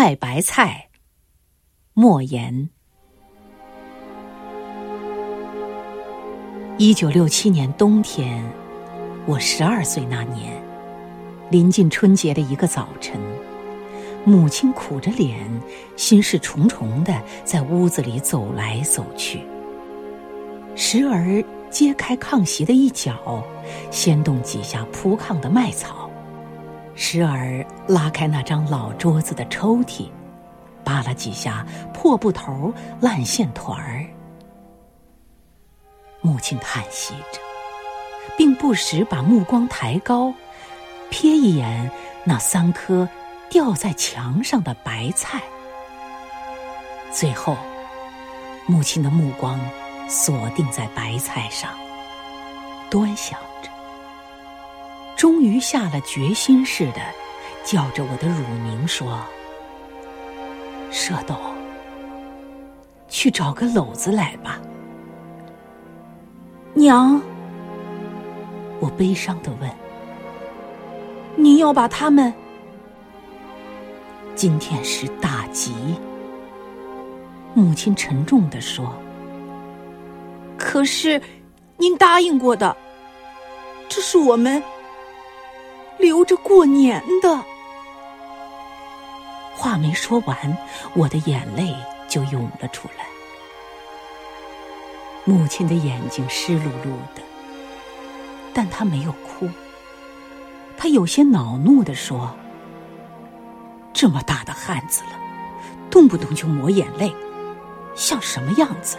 卖白菜。莫言。一九六七年冬天，我十二岁那年，临近春节的一个早晨，母亲苦着脸，心事重重的在屋子里走来走去，时而揭开炕席的一角，掀动几下铺炕的麦草。时而拉开那张老桌子的抽屉，扒拉几下破布头、烂线团儿。母亲叹息着，并不时把目光抬高，瞥一眼那三颗吊在墙上的白菜。最后，母亲的目光锁定在白菜上，端详着。终于下了决心似的，叫着我的乳名说：“舍斗，去找个篓子来吧。”娘，我悲伤的问：“您要把他们？”今天是大吉。母亲沉重的说：“可是，您答应过的，这是我们。”留着过年的。话没说完，我的眼泪就涌了出来。母亲的眼睛湿漉漉的，但她没有哭。她有些恼怒的说：“这么大的汉子了，动不动就抹眼泪，像什么样子？”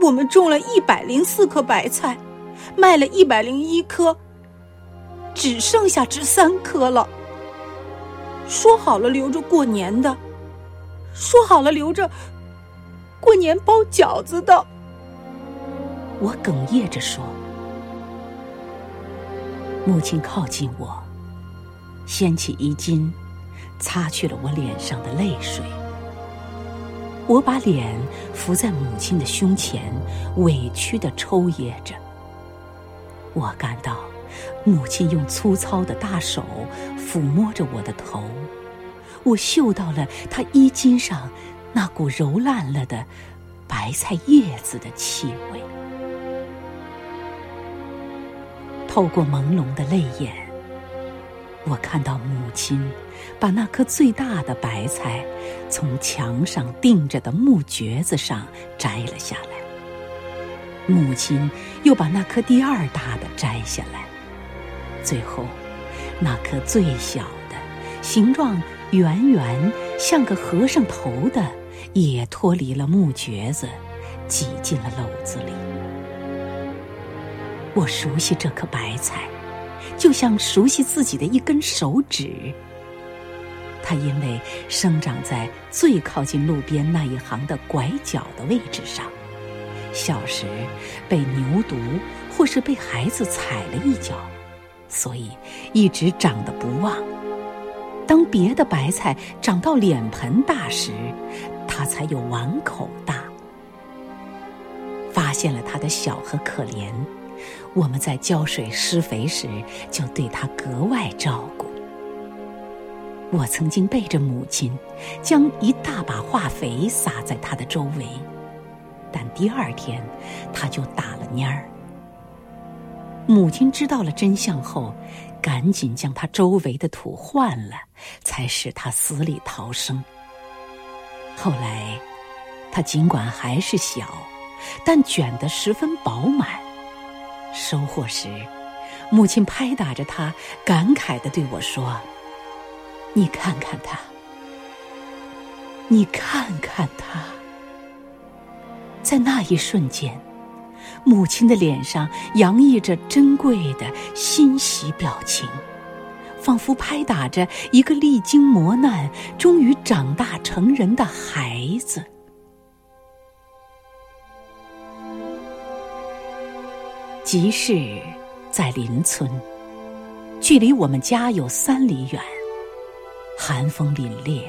我们种了一百零四颗白菜，卖了一百零一颗。只剩下这三颗了。说好了留着过年的，说好了留着过年包饺子的。我哽咽着说。母亲靠近我，掀起衣襟，擦去了我脸上的泪水。我把脸伏在母亲的胸前，委屈的抽噎着。我感到。母亲用粗糙的大手抚摸着我的头，我嗅到了她衣襟上那股揉烂了的白菜叶子的气味。透过朦胧的泪眼，我看到母亲把那颗最大的白菜从墙上钉着的木橛子上摘了下来，母亲又把那颗第二大的摘下来。最后，那颗最小的、形状圆圆像个和尚头的，也脱离了木橛子，挤进了篓子里。我熟悉这颗白菜，就像熟悉自己的一根手指。它因为生长在最靠近路边那一行的拐角的位置上，小时被牛犊或是被孩子踩了一脚。所以一直长得不旺。当别的白菜长到脸盆大时，它才有碗口大。发现了它的小和可怜，我们在浇水施肥时就对它格外照顾。我曾经背着母亲，将一大把化肥撒在它的周围，但第二天它就打了蔫儿。母亲知道了真相后，赶紧将他周围的土换了，才使他死里逃生。后来，他尽管还是小，但卷得十分饱满。收获时，母亲拍打着他，感慨的对我说：“你看看他，你看看他。”在那一瞬间。母亲的脸上洋溢着珍贵的欣喜表情，仿佛拍打着一个历经磨难、终于长大成人的孩子。集市在邻村，距离我们家有三里远。寒风凛冽，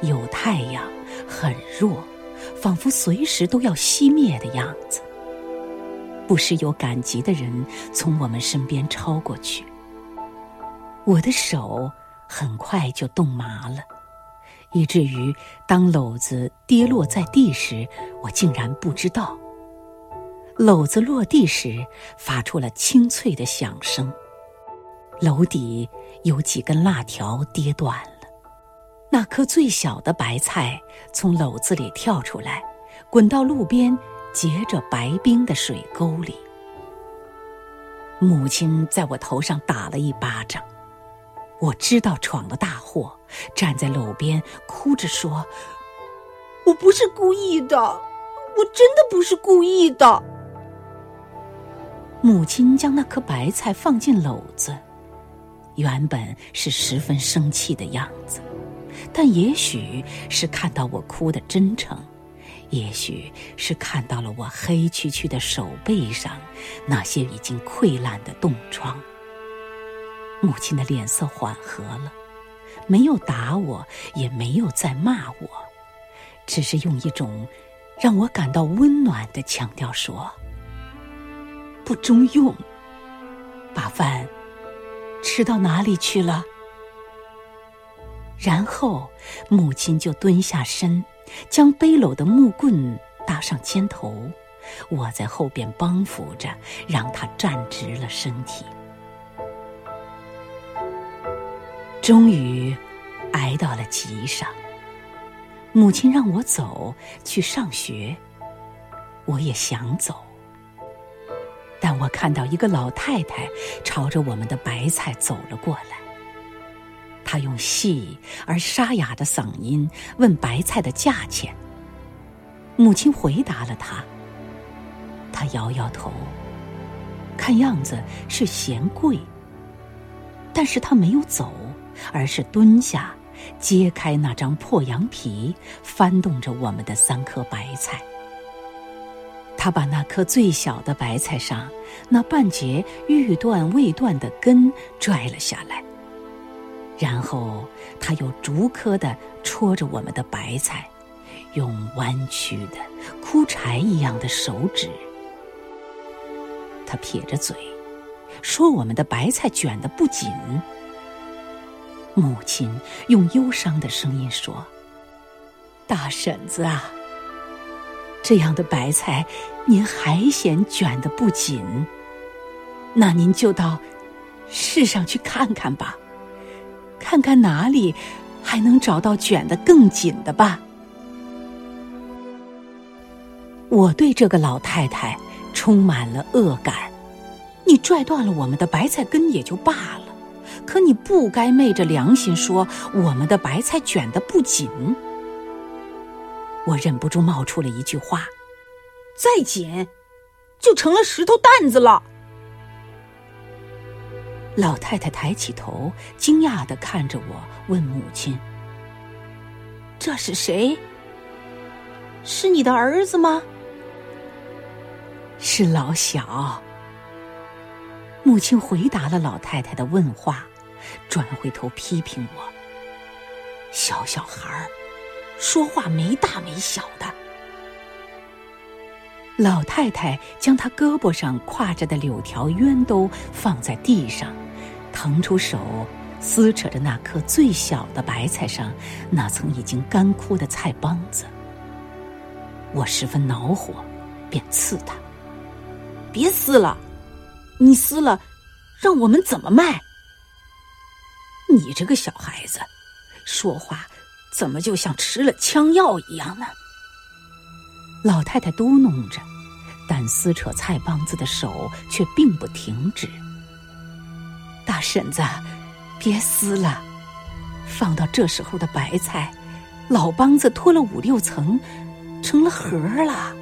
有太阳，很弱，仿佛随时都要熄灭的样子。不时有赶集的人从我们身边超过去，我的手很快就冻麻了，以至于当篓子跌落在地时，我竟然不知道。篓子落地时发出了清脆的响声，篓底有几根辣条跌断了。那颗最小的白菜从篓子里跳出来，滚到路边结着白冰的水沟里。母亲在我头上打了一巴掌，我知道闯了大祸，站在篓边哭着说：“我不是故意的，我真的不是故意的。”母亲将那颗白菜放进篓子，原本是十分生气的样子，但也许是看到我哭的真诚。也许是看到了我黑黢黢的手背上那些已经溃烂的冻疮，母亲的脸色缓和了，没有打我，也没有再骂我，只是用一种让我感到温暖的腔调说：“不中用，把饭吃到哪里去了？”然后母亲就蹲下身。将背篓的木棍搭上肩头，我在后边帮扶着，让他站直了身体。终于挨到了集上，母亲让我走去上学，我也想走，但我看到一个老太太朝着我们的白菜走了过来。他用细而沙哑的嗓音问白菜的价钱。母亲回答了他。他摇摇头，看样子是嫌贵。但是他没有走，而是蹲下，揭开那张破羊皮，翻动着我们的三颗白菜。他把那颗最小的白菜上那半截欲断未断的根拽了下来。然后，他又逐颗的戳着我们的白菜，用弯曲的枯柴一样的手指。他撇着嘴，说：“我们的白菜卷的不紧。”母亲用忧伤的声音说：“大婶子啊，这样的白菜，您还嫌卷的不紧？那您就到市上去看看吧。”看看哪里还能找到卷得更紧的吧。我对这个老太太充满了恶感。你拽断了我们的白菜根也就罢了，可你不该昧着良心说我们的白菜卷得不紧。我忍不住冒出了一句话：“再紧，就成了石头担子了。”老太太抬起头，惊讶的看着我，问母亲：“这是谁？是你的儿子吗？”“是老小。”母亲回答了老太太的问话，转回头批评我：“小小孩儿，说话没大没小的。”老太太将她胳膊上挎着的柳条鸢兜放在地上。腾出手，撕扯着那颗最小的白菜上那层已经干枯的菜帮子。我十分恼火，便刺他：“别撕了，你撕了，让我们怎么卖？你这个小孩子，说话怎么就像吃了枪药一样呢？”老太太嘟哝着，但撕扯菜帮子的手却并不停止。大婶子，别撕了，放到这时候的白菜，老帮子脱了五六层，成了核了。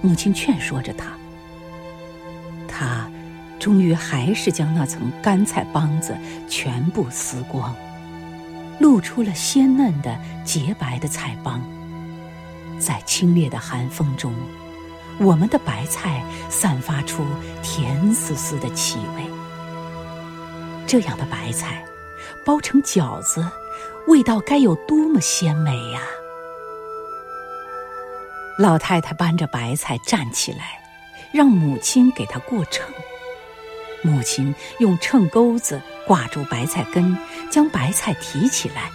母亲劝说着他，他终于还是将那层干菜帮子全部撕光，露出了鲜嫩的洁白的菜帮。在清冽的寒风中，我们的白菜散发出甜丝丝的气味。这样的白菜，包成饺子，味道该有多么鲜美呀！老太太搬着白菜站起来，让母亲给她过秤。母亲用秤钩子挂住白菜根，将白菜提起来。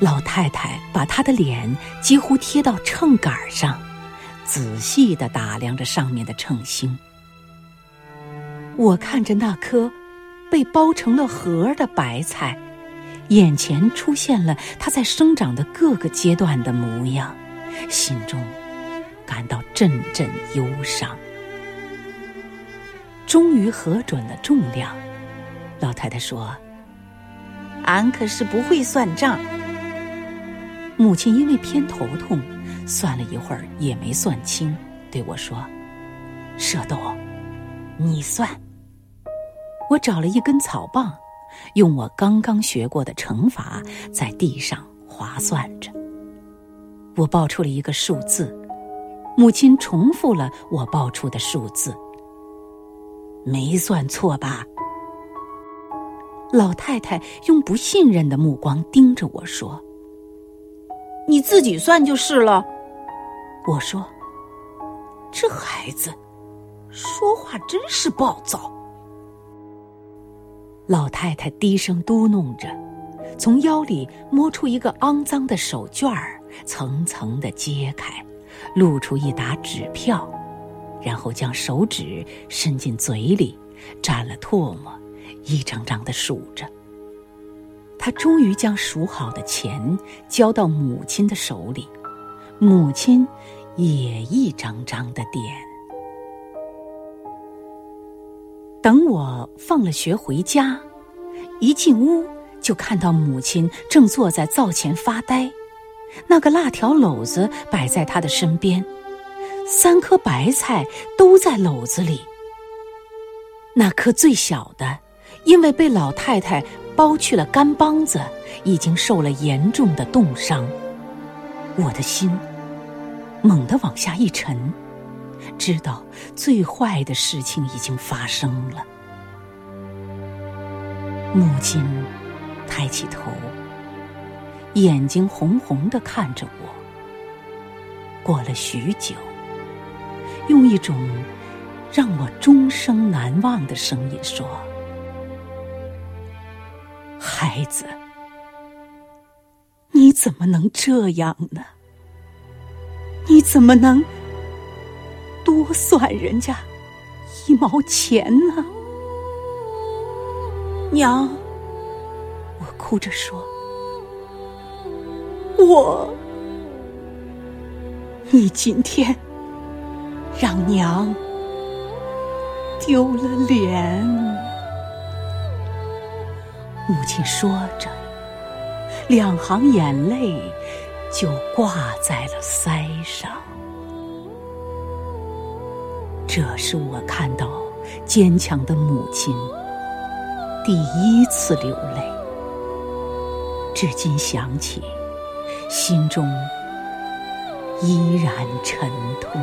老太太把她的脸几乎贴到秤杆上，仔细的打量着上面的秤星。我看着那颗被包成了盒的白菜，眼前出现了它在生长的各个阶段的模样，心中感到阵阵忧伤。终于核准了重量，老太太说：“俺可是不会算账。”母亲因为偏头痛，算了一会儿也没算清，对我说：“舍豆，你算。”我找了一根草棒，用我刚刚学过的乘法在地上划算着。我报出了一个数字，母亲重复了我报出的数字。没算错吧？老太太用不信任的目光盯着我说：“你自己算就是了。”我说：“这孩子说话真是暴躁。”老太太低声嘟哝着，从腰里摸出一个肮脏的手绢儿，层层的揭开，露出一沓纸票，然后将手指伸进嘴里，蘸了唾沫，一张张的数着。她终于将数好的钱交到母亲的手里，母亲也一张张的点。等我放了学回家，一进屋就看到母亲正坐在灶前发呆，那个辣条篓子摆在她的身边，三颗白菜都在篓子里。那颗最小的，因为被老太太剥去了干帮子，已经受了严重的冻伤。我的心猛地往下一沉。知道最坏的事情已经发生了。母亲抬起头，眼睛红红的看着我。过了许久，用一种让我终生难忘的声音说：“孩子，你怎么能这样呢？你怎么能……”多算人家一毛钱呢，娘！我哭着说：“我，你今天让娘丢了脸。”母亲说着，两行眼泪就挂在了腮上。这是我看到坚强的母亲第一次流泪，至今想起，心中依然沉痛。